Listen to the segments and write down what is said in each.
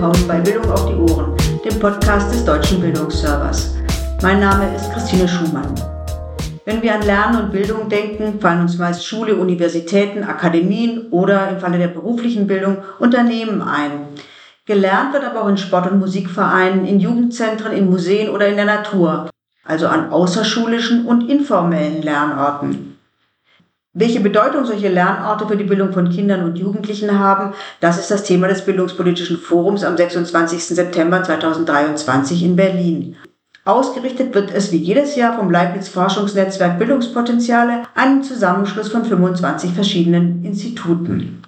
willkommen bei Bildung auf die Ohren, dem Podcast des Deutschen Bildungsservers. Mein Name ist Christine Schumann. Wenn wir an Lernen und Bildung denken, fallen uns meist Schule, Universitäten, Akademien oder im Falle der beruflichen Bildung Unternehmen ein. Gelernt wird aber auch in Sport- und Musikvereinen, in Jugendzentren, in Museen oder in der Natur, also an außerschulischen und informellen Lernorten. Welche Bedeutung solche Lernorte für die Bildung von Kindern und Jugendlichen haben, das ist das Thema des Bildungspolitischen Forums am 26. September 2023 in Berlin. Ausgerichtet wird es wie jedes Jahr vom Leibniz Forschungsnetzwerk Bildungspotenziale, einem Zusammenschluss von 25 verschiedenen Instituten.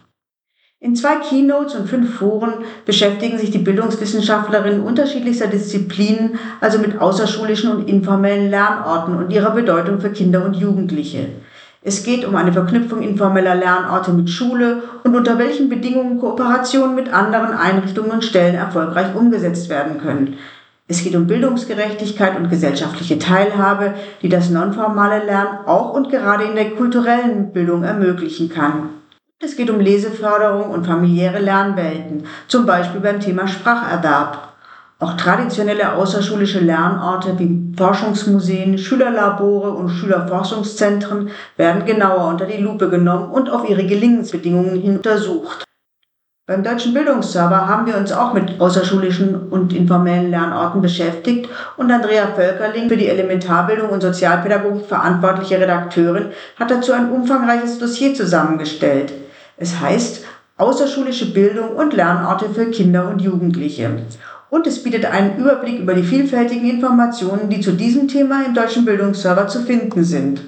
In zwei Keynotes und fünf Foren beschäftigen sich die Bildungswissenschaftlerinnen unterschiedlichster Disziplinen, also mit außerschulischen und informellen Lernorten und ihrer Bedeutung für Kinder und Jugendliche. Es geht um eine Verknüpfung informeller Lernorte mit Schule und unter welchen Bedingungen Kooperationen mit anderen Einrichtungen und Stellen erfolgreich umgesetzt werden können. Es geht um Bildungsgerechtigkeit und gesellschaftliche Teilhabe, die das nonformale Lernen auch und gerade in der kulturellen Bildung ermöglichen kann. Es geht um Leseförderung und familiäre Lernwelten, zum Beispiel beim Thema Spracherwerb. Auch traditionelle außerschulische Lernorte wie Forschungsmuseen, Schülerlabore und Schülerforschungszentren werden genauer unter die Lupe genommen und auf ihre Gelingensbedingungen hin untersucht. Beim Deutschen Bildungsserver haben wir uns auch mit außerschulischen und informellen Lernorten beschäftigt und Andrea Völkerling, für die Elementarbildung und Sozialpädagogik verantwortliche Redakteurin, hat dazu ein umfangreiches Dossier zusammengestellt. Es heißt Außerschulische Bildung und Lernorte für Kinder und Jugendliche und es bietet einen Überblick über die vielfältigen Informationen, die zu diesem Thema im deutschen Bildungsserver zu finden sind.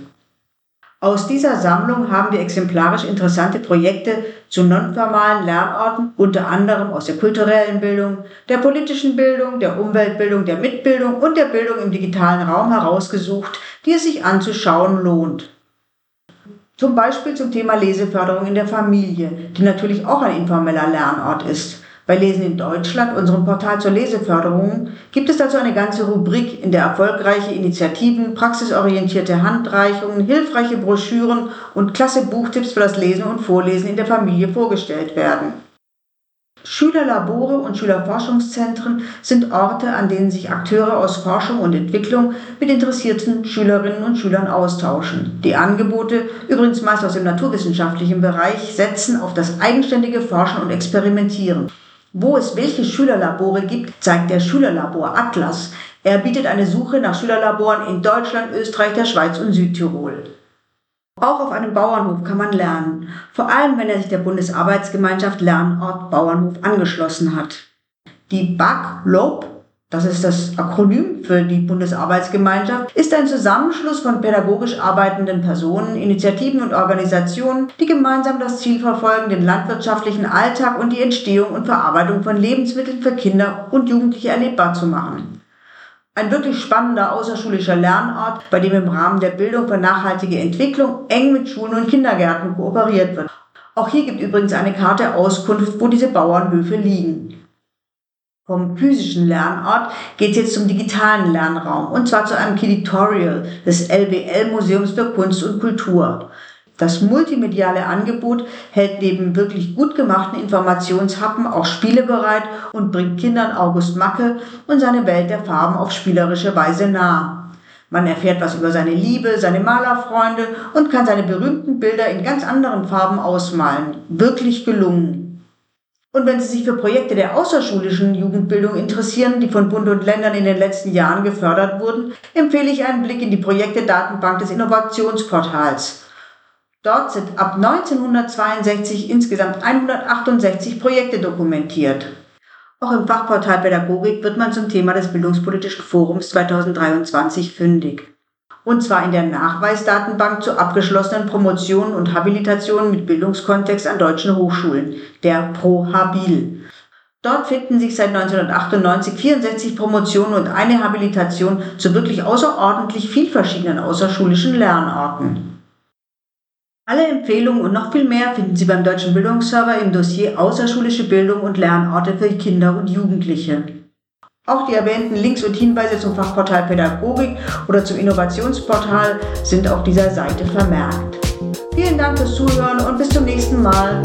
Aus dieser Sammlung haben wir exemplarisch interessante Projekte zu nonformalen Lernorten, unter anderem aus der kulturellen Bildung, der politischen Bildung, der Umweltbildung, der Mitbildung und der Bildung im digitalen Raum herausgesucht, die es sich anzuschauen lohnt. Zum Beispiel zum Thema Leseförderung in der Familie, die natürlich auch ein informeller Lernort ist. Bei Lesen in Deutschland, unserem Portal zur Leseförderung, gibt es dazu eine ganze Rubrik, in der erfolgreiche Initiativen, praxisorientierte Handreichungen, hilfreiche Broschüren und klasse Buchtipps für das Lesen und Vorlesen in der Familie vorgestellt werden. Schülerlabore und Schülerforschungszentren sind Orte, an denen sich Akteure aus Forschung und Entwicklung mit interessierten Schülerinnen und Schülern austauschen. Die Angebote, übrigens meist aus dem naturwissenschaftlichen Bereich, setzen auf das eigenständige Forschen und Experimentieren. Wo es welche Schülerlabore gibt, zeigt der Schülerlabor Atlas. Er bietet eine Suche nach Schülerlaboren in Deutschland, Österreich, der Schweiz und Südtirol. Auch auf einem Bauernhof kann man lernen, vor allem wenn er sich der Bundesarbeitsgemeinschaft Lernort Bauernhof angeschlossen hat. Die BAG LOB das ist das Akronym für die Bundesarbeitsgemeinschaft, ist ein Zusammenschluss von pädagogisch arbeitenden Personen, Initiativen und Organisationen, die gemeinsam das Ziel verfolgen, den landwirtschaftlichen Alltag und die Entstehung und Verarbeitung von Lebensmitteln für Kinder und Jugendliche erlebbar zu machen. Ein wirklich spannender außerschulischer Lernort, bei dem im Rahmen der Bildung für nachhaltige Entwicklung eng mit Schulen und Kindergärten kooperiert wird. Auch hier gibt übrigens eine Karte Auskunft, wo diese Bauernhöfe liegen. Vom physischen Lernort geht es jetzt zum digitalen Lernraum und zwar zu einem Keditorial des LBL Museums für Kunst und Kultur. Das multimediale Angebot hält neben wirklich gut gemachten Informationshappen auch Spiele bereit und bringt Kindern August Macke und seine Welt der Farben auf spielerische Weise nah. Man erfährt was über seine Liebe, seine Malerfreunde und kann seine berühmten Bilder in ganz anderen Farben ausmalen. Wirklich gelungen. Und wenn Sie sich für Projekte der außerschulischen Jugendbildung interessieren, die von Bund und Ländern in den letzten Jahren gefördert wurden, empfehle ich einen Blick in die Projekte-Datenbank des Innovationsportals. Dort sind ab 1962 insgesamt 168 Projekte dokumentiert. Auch im Fachportal Pädagogik wird man zum Thema des Bildungspolitischen Forums 2023 fündig und zwar in der Nachweisdatenbank zu abgeschlossenen Promotionen und Habilitationen mit Bildungskontext an deutschen Hochschulen, der ProHabil. Dort finden sich seit 1998 64 Promotionen und eine Habilitation zu wirklich außerordentlich viel verschiedenen außerschulischen Lernorten. Alle Empfehlungen und noch viel mehr finden Sie beim Deutschen Bildungsserver im Dossier Außerschulische Bildung und Lernorte für Kinder und Jugendliche. Auch die erwähnten Links und Hinweise zum Fachportal Pädagogik oder zum Innovationsportal sind auf dieser Seite vermerkt. Vielen Dank fürs Zuhören und bis zum nächsten Mal.